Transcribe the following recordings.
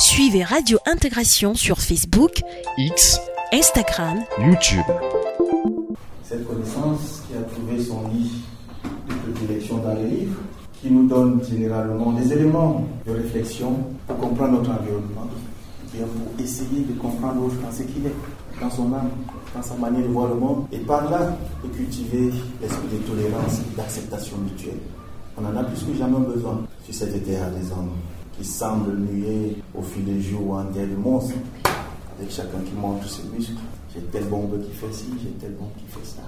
Suivez Radio Intégration sur Facebook, X, Instagram, YouTube. Cette connaissance qui a trouvé son lit de prédilection dans les livres, qui nous donne généralement des éléments de réflexion pour comprendre notre environnement, bien pour essayer de comprendre l'autre dans ce qu'il est, dans son âme, dans sa manière de voir le monde, et par là de cultiver l'esprit de tolérance et d'acceptation mutuelle. On en a plus que jamais besoin sur cette terre des hommes qui semblent nuer au fil des jours en guerre de monstres, avec chacun qui montre ses muscles. J'ai tel bombe qui fait ci, j'ai tel bombe qui fait ça.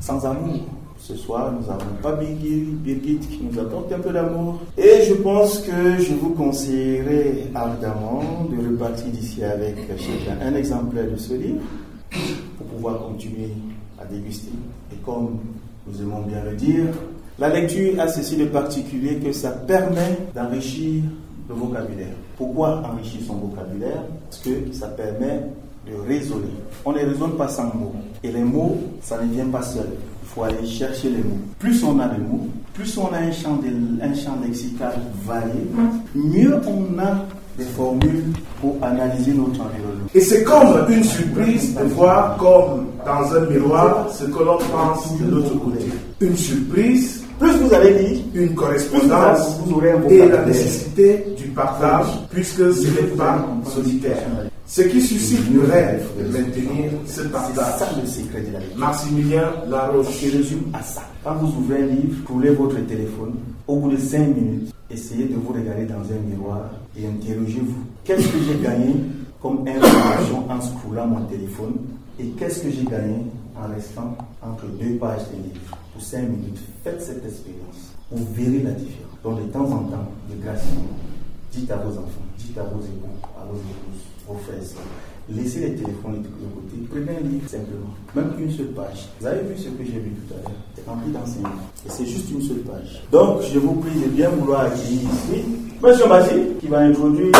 Sans amour. Ce soir, nous n'avons pas Birgit, Birgit qui nous apporte un peu d'amour. Et je pense que je vous conseillerais ardemment de repartir d'ici avec chacun un exemplaire de ce livre pour pouvoir continuer à déguster. Et comme nous aimons bien le dire, la lecture a ceci de particulier que ça permet d'enrichir le vocabulaire. Pourquoi enrichir son vocabulaire? Parce que ça permet de raisonner. On ne raisonne pas sans mots. Et les mots, ça ne vient pas seul. Il faut aller chercher les mots. Plus on a de mots, plus on a un champ, de, un champ lexical varié, mieux on a des formules pour analyser notre environnement. Et c'est comme une surprise de voir comme dans un miroir ce que l'on pense de l'autre côté. Une surprise, Plus vous allez lire, une correspondance vous aurez un et la nécessité partage puisque ce n'est pas solitaire. Ce qui suscite le rêve de maintenir ce c'est partage. ça le secret de la lecture. Maximilien Laroche. Je résume à ça. Quand vous ouvrez un livre, roulez votre téléphone. Au bout de 5 minutes, essayez de vous regarder dans un miroir et interrogez-vous. Qu'est-ce que j'ai gagné comme information en scrollant mon téléphone et qu'est-ce que j'ai gagné en restant entre deux pages de livre Pour 5 minutes, faites cette expérience. Vous verrez la différence. Donc de temps en temps, de grâce, dites à vos enfants, dites à vos époux, à vos épouses, vos frères laissez les téléphones de côté, prenez un livre simplement, même qu'une seule page. Vous avez vu ce que j'ai vu tout à l'heure? C'est rempli d'enseignements. Et c'est juste une seule page. Donc, je vous prie de bien vouloir accueillir ici Monsieur Bassi, qui va introduire.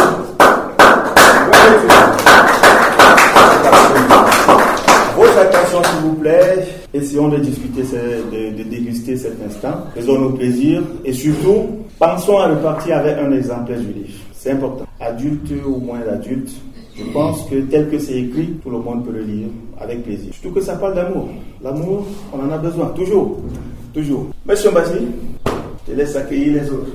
Votre attention, s'il vous plaît. Essayons de discuter, de, de déguster cet instant. Faisons-nous plaisir. Et surtout, pensons à repartir avec un exemplaire du livre. C'est important. Adulte ou moins adulte, je pense que tel que c'est écrit, tout le monde peut le lire avec plaisir. Surtout que ça parle d'amour. L'amour, on en a besoin. Toujours. Toujours. Monsieur Bassi, je te laisse accueillir les autres.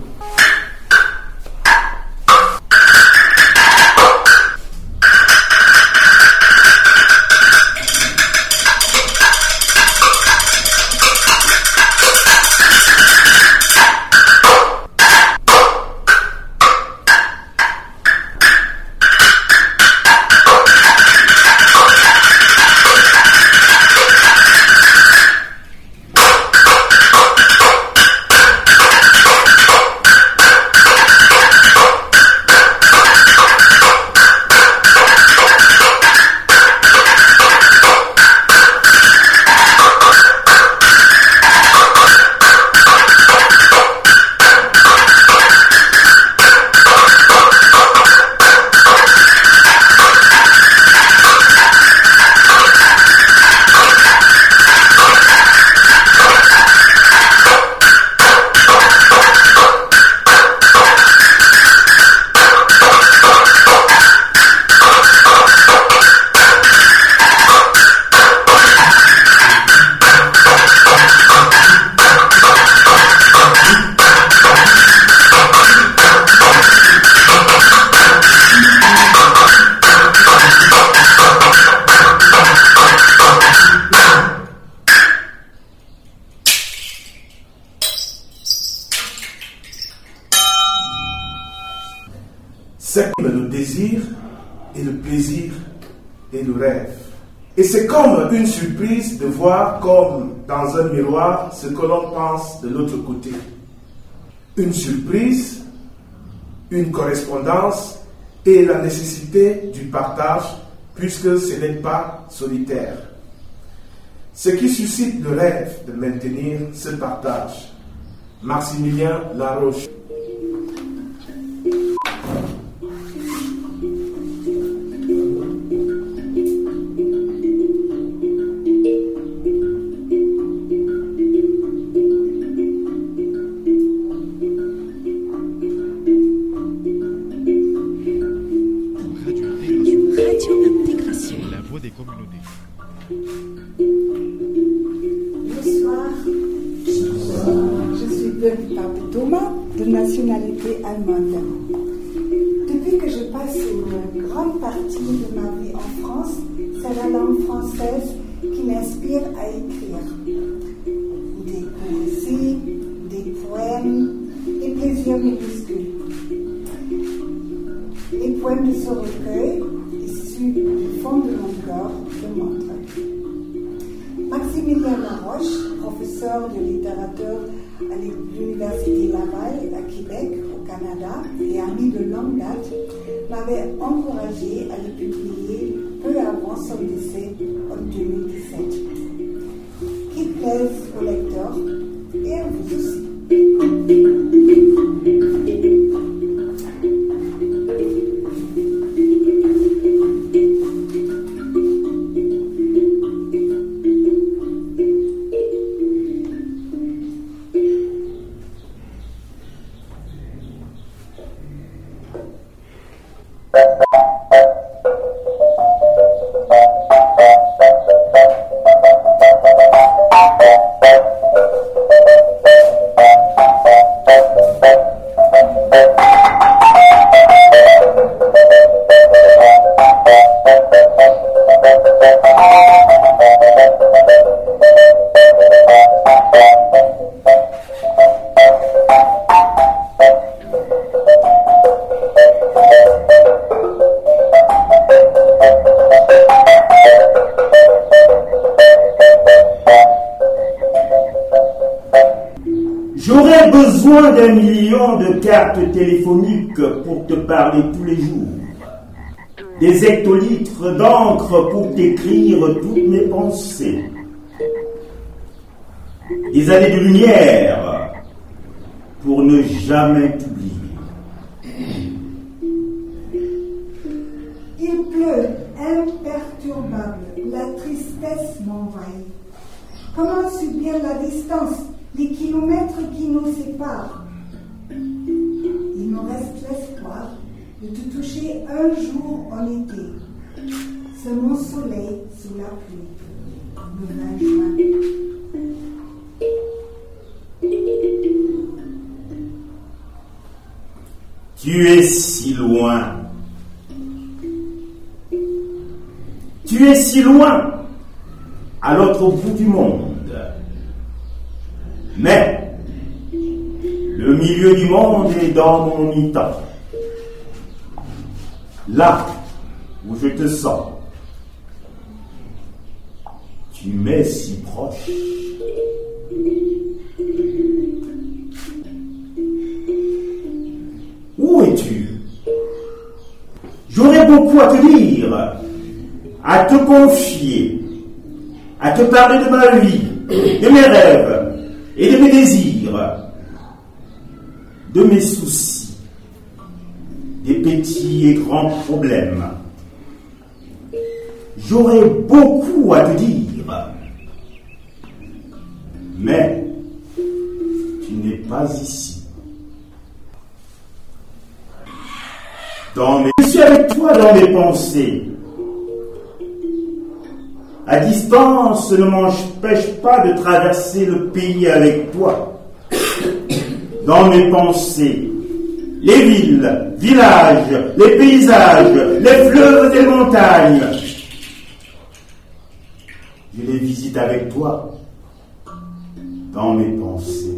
C'est comme le désir et le plaisir et le rêve. Et c'est comme une surprise de voir comme dans un miroir ce que l'on pense de l'autre côté. Une surprise, une correspondance et la nécessité du partage puisque ce n'est pas solitaire. Ce qui suscite le rêve de maintenir ce partage. Maximilien Laroche. Bonsoir. Je suis Birgit Thomas, de nationalité allemande. Depuis que je passe une grande partie de ma vie en France, c'est la langue française qui m'inspire à écrire. Des poésies, des poèmes et plusieurs minuscules. Les poèmes de ce recueil, du fond de mon cœur, le montrent. Maximilien Laroche, professeur de littérature à l'Université Laval à Québec, au Canada, et ami de longue date, m'avait encouragé à le publier peu avant son décès en 2017. Qu'il plaise aux lecteurs et à vous aussi. Besoin d'un million de cartes téléphoniques pour te parler tous les jours. Des hectolitres d'encre pour t'écrire toutes mes pensées. Des années de lumière pour ne jamais t'oublier. Il me reste l'espoir de te toucher un jour en été. Mon soleil sous la pluie, le 20 juin. Tu es si loin. Tu es si loin, à l'autre bout du monde. Mais milieu du monde est dans mon mi-temps. Là où je te sens, tu m'es si proche. Où es-tu? J'aurais beaucoup à te dire, à te confier, à te parler de ma vie, de mes rêves et de mes désirs, de mes soucis, des petits et grands problèmes. J'aurais beaucoup à te dire, mais tu n'es pas ici. Dans mes... Je suis avec toi dans mes pensées. À distance ne m'empêche pas de traverser le pays avec toi. Dans mes pensées, les villes, villages, les paysages, les fleuves et les montagnes, je les visite avec toi. Dans mes pensées.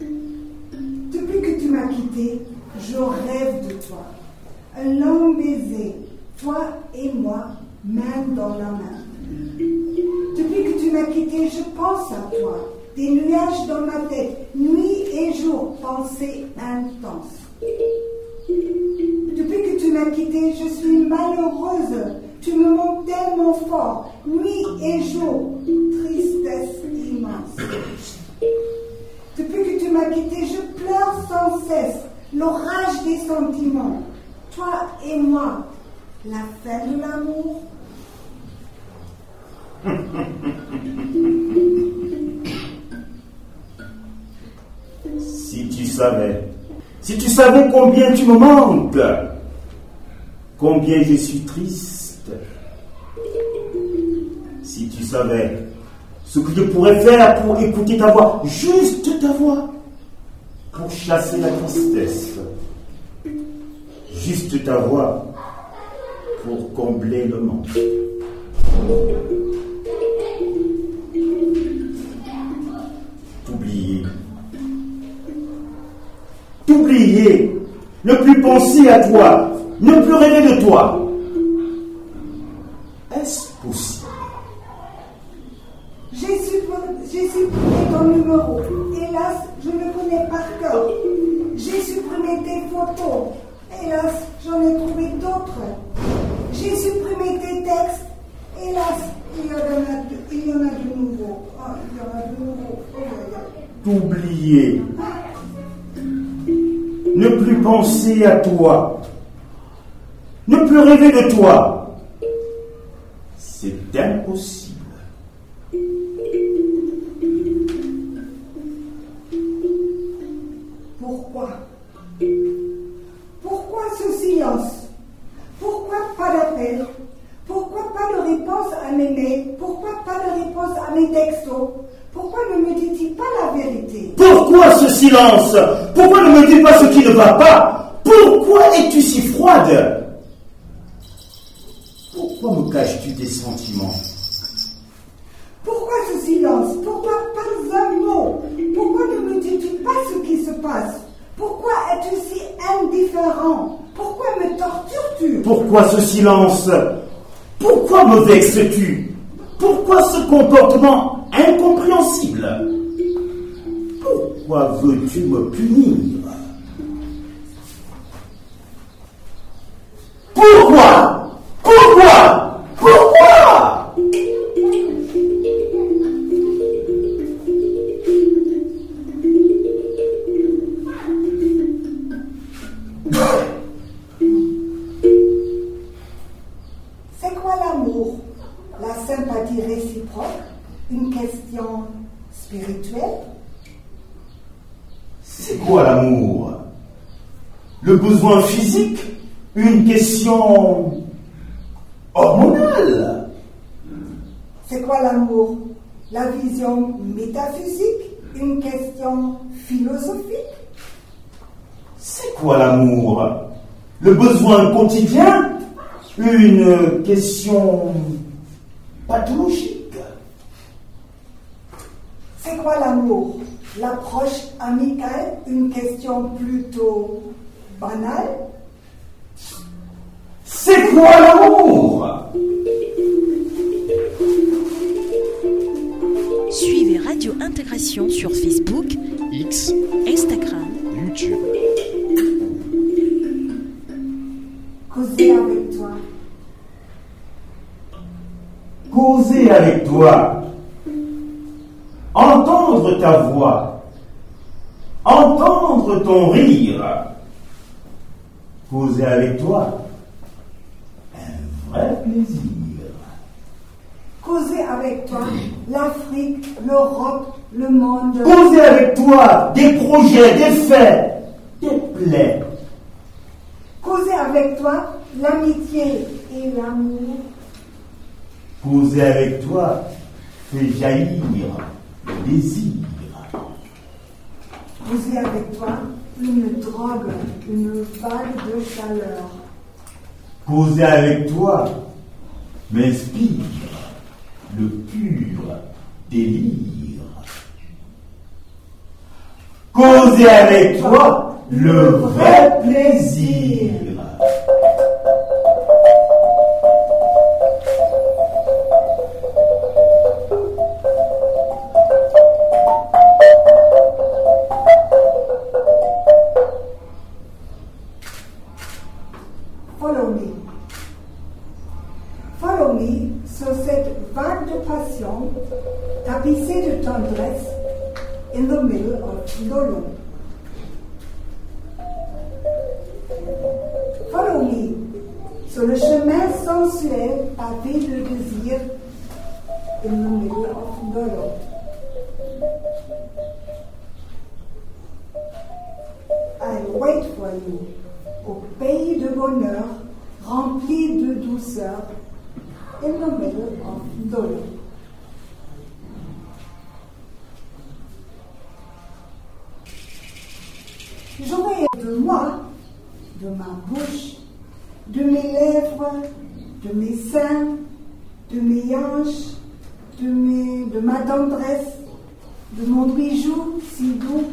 Depuis que tu m'as quitté, je rêve de toi. Un long baiser, toi et moi, main dans la main. Tu m'as quitté, je pense à toi. Des nuages dans ma tête, nuit et jour, pensée intense. Depuis que tu m'as quitté, je suis malheureuse. Tu me manques tellement fort, nuit et jour, tristesse immense. Depuis que tu m'as quitté, je pleure sans cesse, l'orage des sentiments. Toi et moi, la fin de l'amour. Si tu savais, si tu savais combien tu me manques, combien je suis triste. Si tu savais ce que je pourrais faire pour écouter ta voix, juste ta voix, pour chasser la tristesse. Juste ta voix pour combler le manque. T'oublier. Ne plus penser à toi. Ne plus rêver de toi. Est-ce possible? J'ai supprimé, j'ai supprimé ton numéro. Hélas, je le connais par cœur. J'ai supprimé tes photos. Hélas, j'en ai trouvé d'autres. J'ai supprimé tes textes. Hélas, il y en a, il y en a de nouveaux. Il y en a de nouveaux. Oh, là. T'oublier. Ne plus penser à toi. Ne plus rêver de toi. C'est impossible. Pourquoi? Pourquoi ce silence? Pourquoi pas d'appel? Pourquoi pas de réponse à mes mails? Pourquoi pas de réponse à mes textos? Pourquoi ne me dis-tu pas la vérité? Pourquoi ce silence? Pourquoi ne me dis pas ce qui ne va pas? Pourquoi es-tu si froide? Pourquoi me caches-tu tes sentiments? Pourquoi ce silence? Pourquoi pas un mot Pourquoi ne me dis-tu pas ce qui se passe? Pourquoi es-tu si indifférent? Pourquoi me tortures-tu? Pourquoi ce silence? Pourquoi me vexes-tu? Pourquoi ce comportement Pourquoi veux-tu me punir? Pourquoi? Pourquoi? Pourquoi? Le besoin physique Une question hormonale. C'est quoi l'amour? La vision métaphysique? Une question philosophique? C'est quoi l'amour? Le besoin quotidien? Une question pathologique. C'est quoi l'amour? L'approche amicale? Une question plutôt banale C'est quoi l'amour? Suivez Radio Intégration sur Facebook, X, Instagram, YouTube. Causer avec toi. Causer avec toi. Entendre ta voix. Entendre ton rire Causer avec toi Un vrai plaisir Causer avec toi l'Afrique, l'Europe, le monde. Causer avec toi des projets, des faits, des plaies. Causer avec toi l'amitié et l'amour. Causer avec toi fait jaillir le désir. Causer avec toi une drogue, une vague de chaleur. Causer avec toi m'inspire le pur délire. Causer avec toi le vrai plaisir. De mes seins, de mes hanches, de, mes, de ma tendresse, de mon bijou si doux.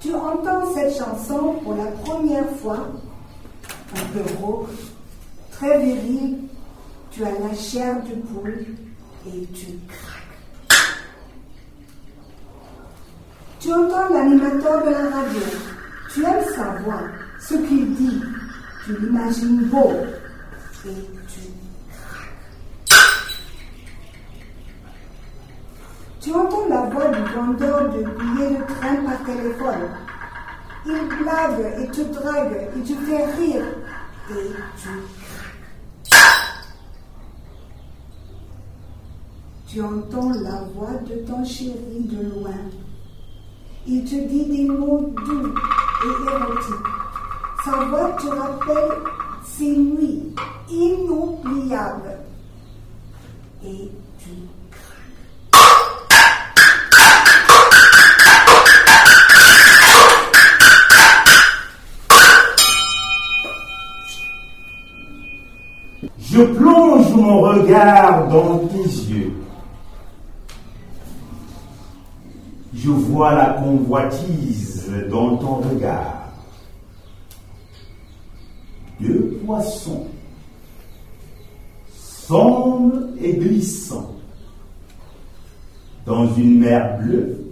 Tu entends cette chanson pour la première fois, un peu rauque, très viril, tu as la chair du poule et tu craques. Tu entends l'animateur de la radio, tu aimes sa voix, ce qu'il dit, tu l'imagines beau et tu. Tu entends la voix du vendeur de billets de train par téléphone. Il blague et te drague et tu fais rire et tu. Tu entends la voix de ton chéri de loin. Il te dit des mots doux et érotiques. Sa voix te rappelle ces nuits inoubliables. Et tu Je plonge mon regard dans tes yeux. Je vois la convoitise dans ton regard. Deux poissons, sombres et glissants, dans une mer bleue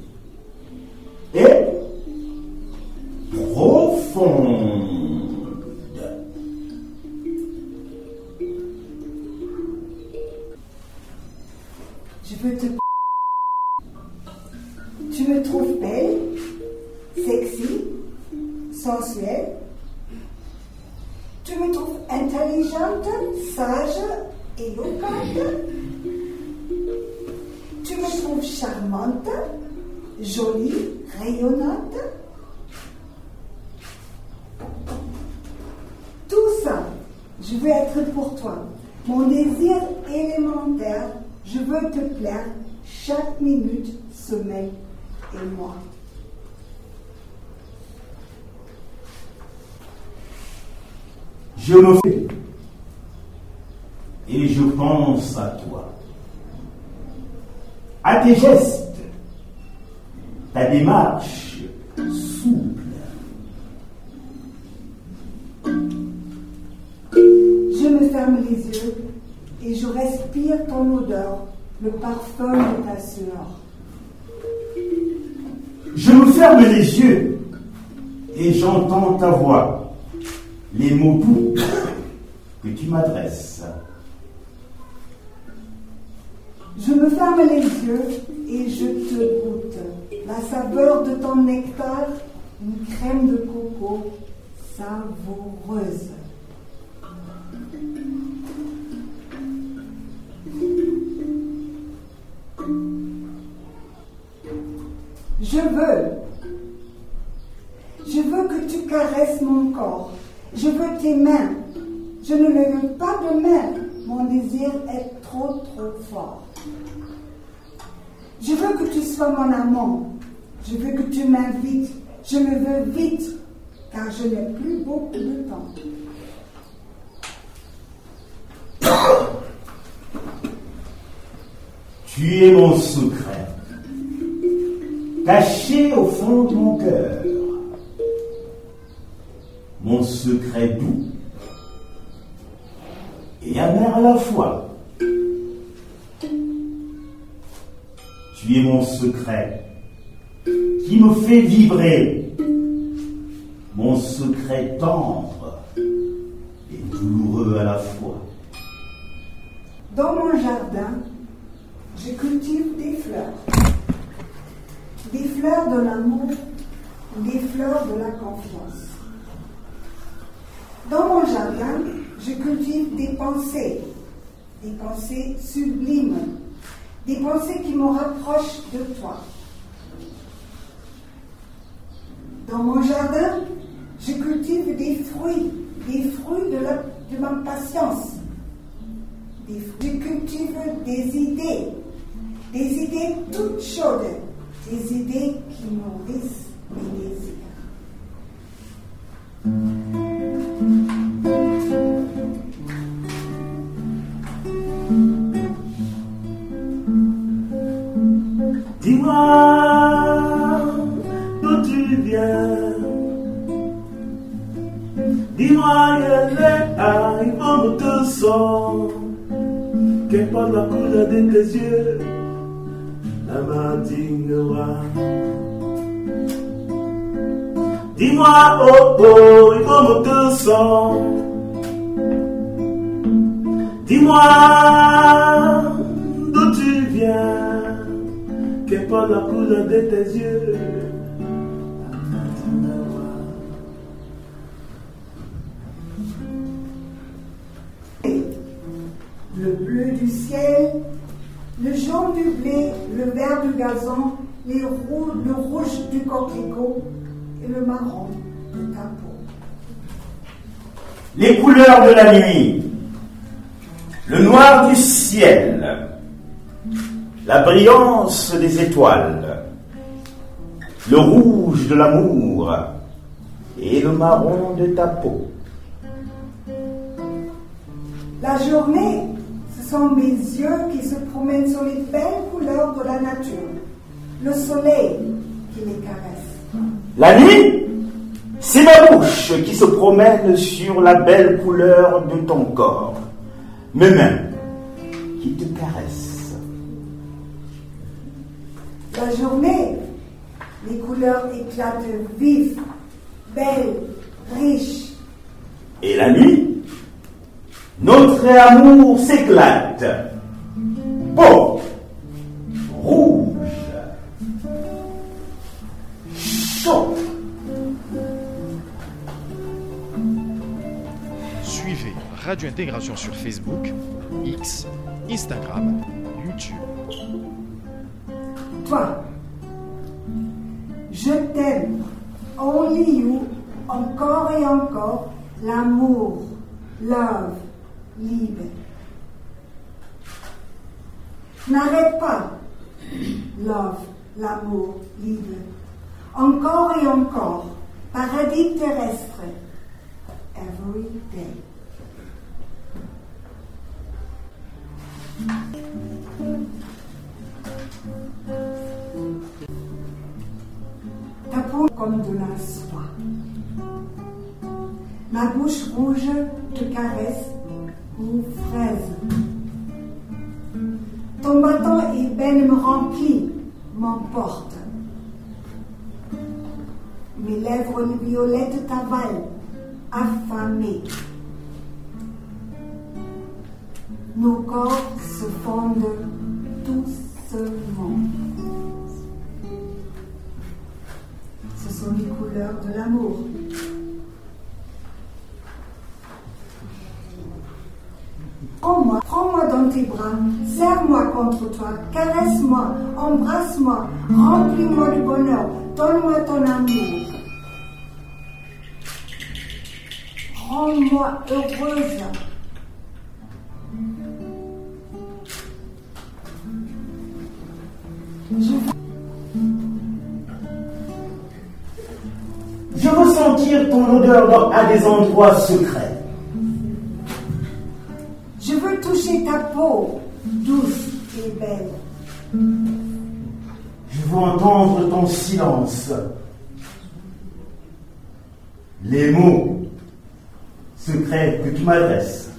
Je me fais et je pense à toi, à tes gestes, ta démarche souple. Je me ferme les yeux et je respire ton odeur, le parfum de ta sueur. Je me ferme les yeux et j'entends ta voix, les mots doux que tu m'adresses. Je me ferme les yeux et je te goûte. La saveur de ton nectar, une crème de coco savoureuse. Je veux. Je veux que tu caresses mon corps. Je veux tes mains. Je ne le veux pas de main. Mon désir est trop, trop fort. Je veux que tu sois mon amant. Je veux que tu m'invites. Je le veux vite, car je n'ai plus beaucoup de temps. Tu es mon secret, caché au fond de mon cœur. Mon secret doux et amer à la fois. Tu es mon secret qui me fait vibrer. Mon secret tendre et douloureux à la fois. Dans mon jardin, je cultive des fleurs. Des fleurs de l'amour, des fleurs de la confiance. Dans mon jardin, je cultive des pensées, des pensées sublimes, des pensées qui me rapprochent de toi. Dans mon jardin, je cultive des fruits, des fruits de, ma patience. Je cultive des idées, des idées toutes chaudes, des idées qui nourrissent mes désirs. Elle est arrivant te sort. Qu'importe la couleur de tes yeux, la m'indignera. Dis-moi, oh oh, il faut me te sort. Dis-moi d'où tu viens. Qu'importe la couleur de tes yeux, du blé, le vert du gazon, les le rouge du coquelicot et le marron de ta peau. Les couleurs de la nuit, le noir du ciel, la brillance des étoiles, le rouge de l'amour et le marron de ta peau. La journée, sont mes yeux qui se promènent sur les belles couleurs de la nature. Le soleil qui les caresse. La nuit, c'est ma bouche qui se promène sur la belle couleur de ton corps. Mes mains qui te caressent. La journée, les couleurs éclatent vives, belles, riches. Et la nuit, notre amour s'éclate. Beau, rouge, chaud. Suivez Radio Intégration sur Facebook, X, Instagram, YouTube. Toi, je t'aime. Only you, encore et encore, l'amour, love, liebe. N'arrête pas, love, l'amour, liebe. Encore et encore, paradis terrestre, every day. Ta peau comme de la soie. Ma bouche rouge te caresse ou fraise. Ton bâton ébène me remplit, m'emporte. Mes lèvres violettes t'avalent, affamées. Nos corps se fondent doucement. Ce sont les couleurs de l'amour. Contre toi, caresse-moi, embrasse-moi, remplis-moi de bonheur, donne-moi ton amour. Rends-moi heureuse. Je veux sentir ton odeur à des endroits secrets. Entendre ton silence. Les mots secrets que tu m'adresses.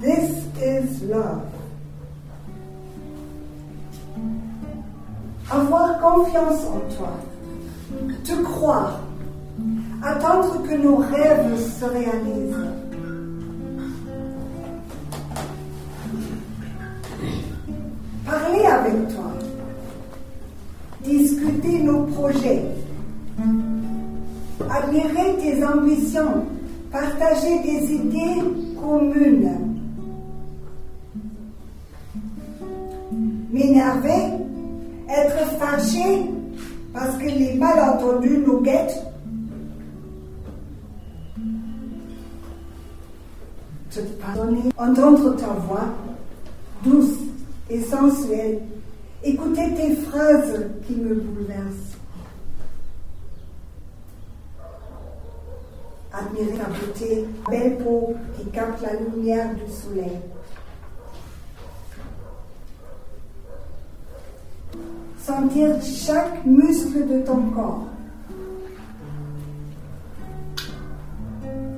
This. Avoir confiance en toi, te croire, attendre que nos rêves se réalisent. Parler avec toi, discuter nos projets, admirer tes ambitions, partager des idées communes. M'énerver, être fâché parce que les malentendus nous guettent. Te pardonner, entendre ta voix douce et sensuelle, écouter tes phrases qui me bouleversent. admirer ta beauté, belle peau qui capte la lumière du soleil. Sentir chaque muscle de ton corps.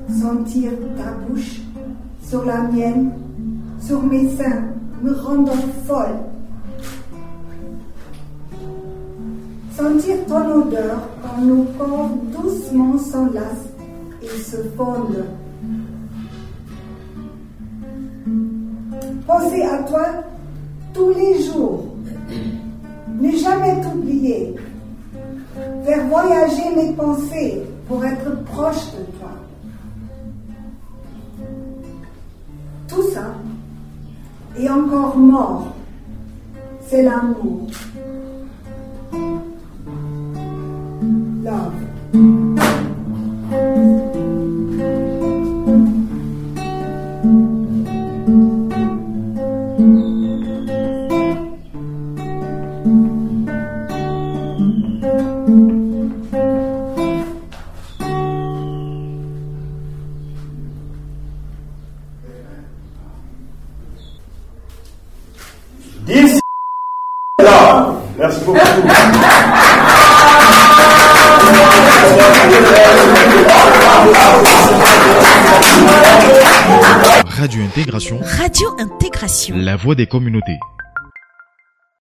Sentir ta bouche sur la mienne, sur mes seins, me rendant folle. Sentir ton odeur quand nos corps doucement s'enlacent et se fondent. Penser à toi tous les jours. Ne jamais t'oublier. Faire voyager mes pensées pour être proche de toi. Tout ça, et encore mort, c'est l'amour. Voix des communautés.